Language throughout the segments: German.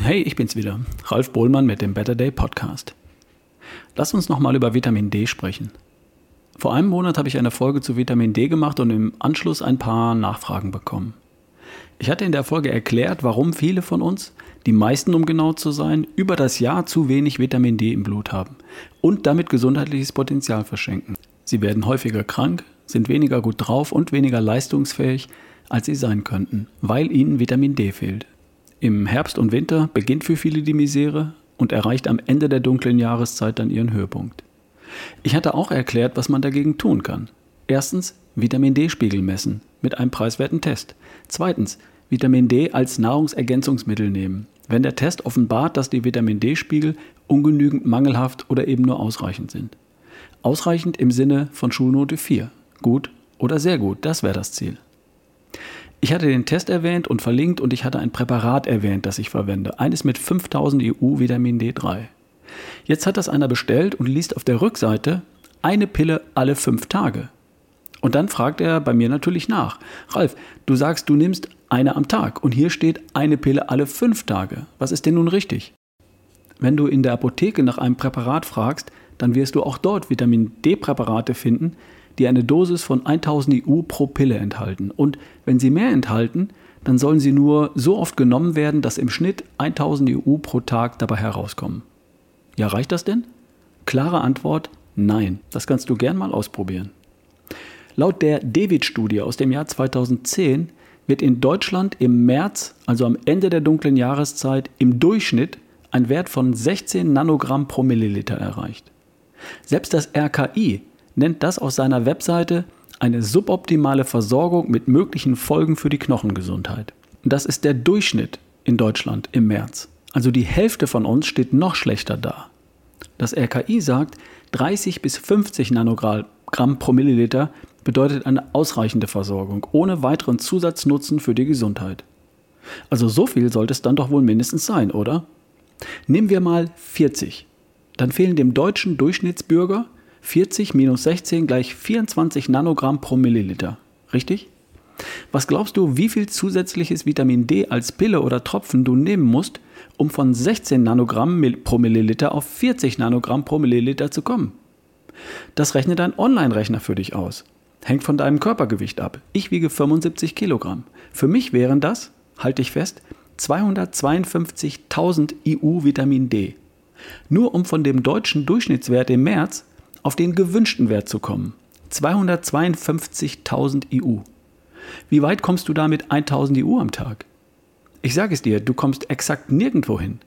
Hey, ich bin's wieder, Ralf Bohlmann mit dem Better Day Podcast. Lass uns nochmal über Vitamin D sprechen. Vor einem Monat habe ich eine Folge zu Vitamin D gemacht und im Anschluss ein paar Nachfragen bekommen. Ich hatte in der Folge erklärt, warum viele von uns, die meisten um genau zu sein, über das Jahr zu wenig Vitamin D im Blut haben und damit gesundheitliches Potenzial verschenken. Sie werden häufiger krank, sind weniger gut drauf und weniger leistungsfähig, als sie sein könnten, weil ihnen Vitamin D fehlt. Im Herbst und Winter beginnt für viele die Misere und erreicht am Ende der dunklen Jahreszeit dann ihren Höhepunkt. Ich hatte auch erklärt, was man dagegen tun kann. Erstens Vitamin D-Spiegel messen mit einem preiswerten Test. Zweitens Vitamin D als Nahrungsergänzungsmittel nehmen, wenn der Test offenbart, dass die Vitamin D-Spiegel ungenügend, mangelhaft oder eben nur ausreichend sind. Ausreichend im Sinne von Schulnote 4. Gut oder sehr gut, das wäre das Ziel. Ich hatte den Test erwähnt und verlinkt und ich hatte ein Präparat erwähnt, das ich verwende. Eines mit 5000 EU Vitamin D3. Jetzt hat das einer bestellt und liest auf der Rückseite eine Pille alle fünf Tage. Und dann fragt er bei mir natürlich nach. Ralf, du sagst, du nimmst eine am Tag und hier steht eine Pille alle fünf Tage. Was ist denn nun richtig? Wenn du in der Apotheke nach einem Präparat fragst, dann wirst du auch dort Vitamin D-Präparate finden, die eine Dosis von 1000 EU pro Pille enthalten. Und wenn sie mehr enthalten, dann sollen sie nur so oft genommen werden, dass im Schnitt 1000 EU pro Tag dabei herauskommen. Ja, reicht das denn? Klare Antwort, nein. Das kannst du gern mal ausprobieren. Laut der David-Studie aus dem Jahr 2010 wird in Deutschland im März, also am Ende der dunklen Jahreszeit, im Durchschnitt ein Wert von 16 Nanogramm pro Milliliter erreicht. Selbst das RKI, nennt das auf seiner Webseite eine suboptimale Versorgung mit möglichen Folgen für die Knochengesundheit. Das ist der Durchschnitt in Deutschland im März. Also die Hälfte von uns steht noch schlechter da. Das RKI sagt, 30 bis 50 Nanogramm pro Milliliter bedeutet eine ausreichende Versorgung, ohne weiteren Zusatznutzen für die Gesundheit. Also so viel sollte es dann doch wohl mindestens sein, oder? Nehmen wir mal 40. Dann fehlen dem deutschen Durchschnittsbürger 40 minus 16 gleich 24 Nanogramm pro Milliliter. Richtig? Was glaubst du, wie viel zusätzliches Vitamin D als Pille oder Tropfen du nehmen musst, um von 16 Nanogramm pro Milliliter auf 40 Nanogramm pro Milliliter zu kommen? Das rechnet ein Online-Rechner für dich aus. Hängt von deinem Körpergewicht ab. Ich wiege 75 Kilogramm. Für mich wären das, halte ich fest, 252.000 EU Vitamin D. Nur um von dem deutschen Durchschnittswert im März auf den gewünschten Wert zu kommen. 252.000 EU. Wie weit kommst du da mit 1000 EU am Tag? Ich sage es dir, du kommst exakt nirgendwo hin.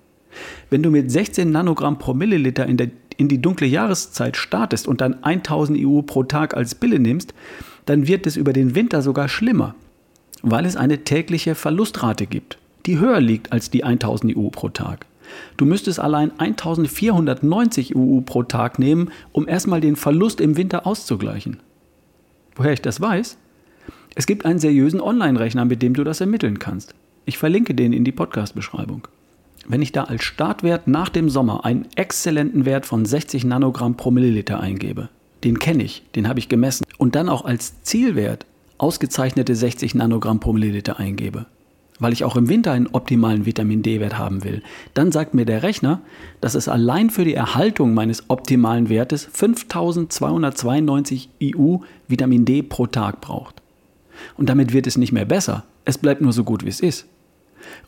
Wenn du mit 16 Nanogramm pro Milliliter in, der, in die dunkle Jahreszeit startest und dann 1000 EU pro Tag als Pille nimmst, dann wird es über den Winter sogar schlimmer, weil es eine tägliche Verlustrate gibt, die höher liegt als die 1000 EU pro Tag. Du müsstest allein 1490 EU pro Tag nehmen, um erstmal den Verlust im Winter auszugleichen. Woher ich das weiß? Es gibt einen seriösen Online-Rechner, mit dem du das ermitteln kannst. Ich verlinke den in die Podcast-Beschreibung. Wenn ich da als Startwert nach dem Sommer einen exzellenten Wert von 60 Nanogramm pro Milliliter eingebe, den kenne ich, den habe ich gemessen, und dann auch als Zielwert ausgezeichnete 60 Nanogramm pro Milliliter eingebe, weil ich auch im Winter einen optimalen Vitamin D-Wert haben will, dann sagt mir der Rechner, dass es allein für die Erhaltung meines optimalen Wertes 5292 IU Vitamin D pro Tag braucht. Und damit wird es nicht mehr besser, es bleibt nur so gut wie es ist.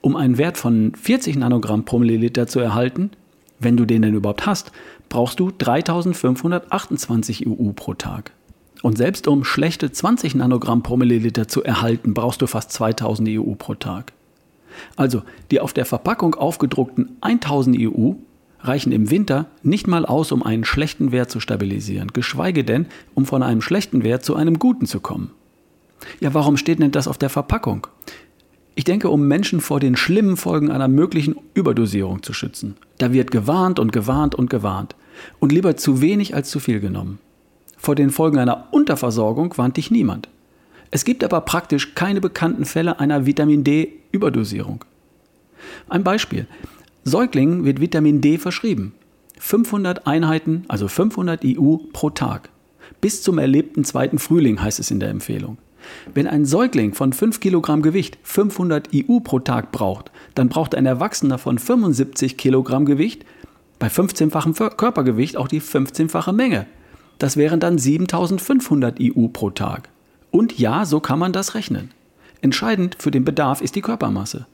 Um einen Wert von 40 Nanogramm pro Milliliter zu erhalten, wenn du den denn überhaupt hast, brauchst du 3528 IU pro Tag. Und selbst um schlechte 20 Nanogramm pro Milliliter zu erhalten, brauchst du fast 2000 EU pro Tag. Also die auf der Verpackung aufgedruckten 1000 EU reichen im Winter nicht mal aus, um einen schlechten Wert zu stabilisieren, geschweige denn, um von einem schlechten Wert zu einem guten zu kommen. Ja, warum steht denn das auf der Verpackung? Ich denke, um Menschen vor den schlimmen Folgen einer möglichen Überdosierung zu schützen. Da wird gewarnt und gewarnt und gewarnt. Und lieber zu wenig als zu viel genommen. Vor den Folgen einer Unterversorgung warnt dich niemand. Es gibt aber praktisch keine bekannten Fälle einer Vitamin D-Überdosierung. Ein Beispiel. Säuglingen wird Vitamin D verschrieben. 500 Einheiten, also 500 IU pro Tag. Bis zum erlebten zweiten Frühling heißt es in der Empfehlung. Wenn ein Säugling von 5 Kilogramm Gewicht 500 IU pro Tag braucht, dann braucht ein Erwachsener von 75 Kilogramm Gewicht bei 15-fachem Körpergewicht auch die 15-fache Menge. Das wären dann 7500 IU pro Tag. Und ja, so kann man das rechnen. Entscheidend für den Bedarf ist die Körpermasse.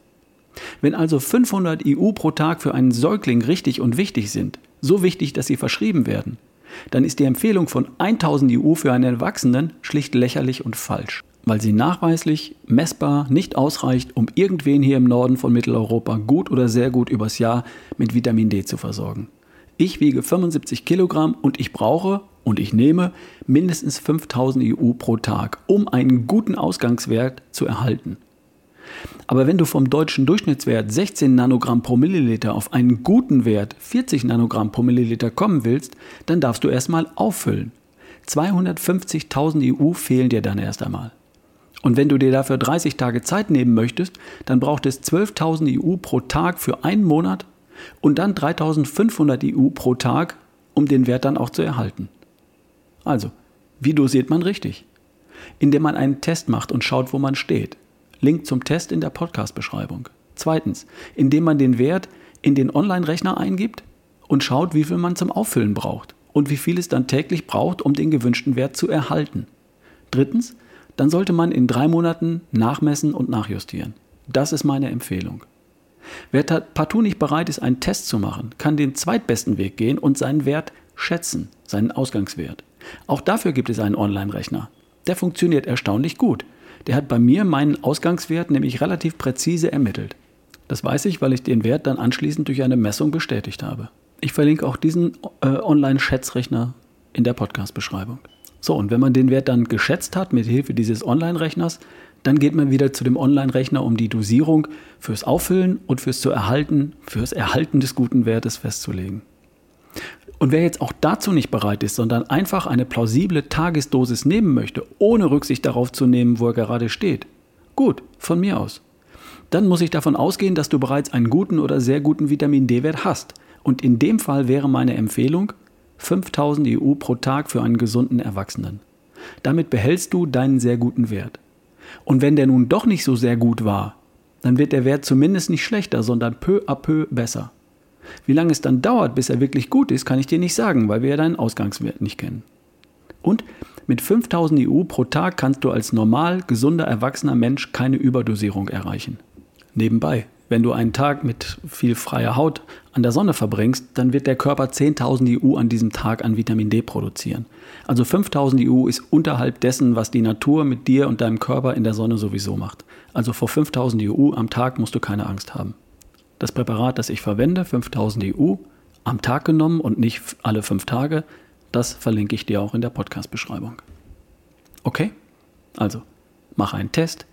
Wenn also 500 IU pro Tag für einen Säugling richtig und wichtig sind, so wichtig, dass sie verschrieben werden, dann ist die Empfehlung von 1000 IU für einen Erwachsenen schlicht lächerlich und falsch, weil sie nachweislich, messbar nicht ausreicht, um irgendwen hier im Norden von Mitteleuropa gut oder sehr gut übers Jahr mit Vitamin D zu versorgen. Ich wiege 75 Kilogramm und ich brauche und ich nehme mindestens 5000 EU pro Tag, um einen guten Ausgangswert zu erhalten. Aber wenn du vom deutschen Durchschnittswert 16 Nanogramm pro Milliliter auf einen guten Wert 40 Nanogramm pro Milliliter kommen willst, dann darfst du erstmal auffüllen. 250.000 EU fehlen dir dann erst einmal. Und wenn du dir dafür 30 Tage Zeit nehmen möchtest, dann braucht es 12.000 EU pro Tag für einen Monat und dann 3.500 EU pro Tag, um den Wert dann auch zu erhalten. Also, wie dosiert man richtig? Indem man einen Test macht und schaut, wo man steht. Link zum Test in der Podcast-Beschreibung. Zweitens, indem man den Wert in den Online-Rechner eingibt und schaut, wie viel man zum Auffüllen braucht und wie viel es dann täglich braucht, um den gewünschten Wert zu erhalten. Drittens, dann sollte man in drei Monaten nachmessen und nachjustieren. Das ist meine Empfehlung. Wer partout nicht bereit ist, einen Test zu machen, kann den zweitbesten Weg gehen und seinen Wert schätzen, seinen Ausgangswert. Auch dafür gibt es einen Online-Rechner. Der funktioniert erstaunlich gut. Der hat bei mir meinen Ausgangswert nämlich relativ präzise ermittelt. Das weiß ich, weil ich den Wert dann anschließend durch eine Messung bestätigt habe. Ich verlinke auch diesen äh, Online-Schätzrechner in der Podcast-Beschreibung. So, und wenn man den Wert dann geschätzt hat mit Hilfe dieses Online-Rechners, dann geht man wieder zu dem Online-Rechner, um die Dosierung fürs Auffüllen und fürs zu erhalten, fürs Erhalten des guten Wertes festzulegen. Und wer jetzt auch dazu nicht bereit ist, sondern einfach eine plausible Tagesdosis nehmen möchte, ohne Rücksicht darauf zu nehmen, wo er gerade steht, gut, von mir aus. Dann muss ich davon ausgehen, dass du bereits einen guten oder sehr guten Vitamin D-Wert hast. Und in dem Fall wäre meine Empfehlung 5000 EU pro Tag für einen gesunden Erwachsenen. Damit behältst du deinen sehr guten Wert. Und wenn der nun doch nicht so sehr gut war, dann wird der Wert zumindest nicht schlechter, sondern peu à peu besser. Wie lange es dann dauert, bis er wirklich gut ist, kann ich dir nicht sagen, weil wir ja deinen Ausgangswert nicht kennen. Und mit 5000 EU pro Tag kannst du als normal, gesunder, erwachsener Mensch keine Überdosierung erreichen. Nebenbei, wenn du einen Tag mit viel freier Haut an der Sonne verbringst, dann wird der Körper 10.000 EU an diesem Tag an Vitamin D produzieren. Also 5.000 EU ist unterhalb dessen, was die Natur mit dir und deinem Körper in der Sonne sowieso macht. Also vor 5.000 EU am Tag musst du keine Angst haben. Das Präparat, das ich verwende, 5000 EU, am Tag genommen und nicht alle fünf Tage, das verlinke ich dir auch in der Podcast-Beschreibung. Okay? Also, mach einen Test,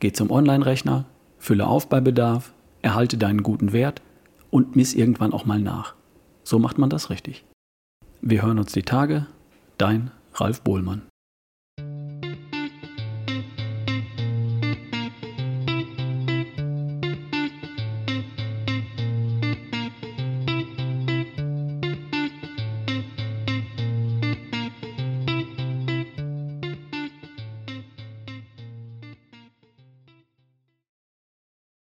geh zum Online-Rechner, fülle auf bei Bedarf, erhalte deinen guten Wert und miss irgendwann auch mal nach. So macht man das richtig. Wir hören uns die Tage. Dein Ralf Bohlmann.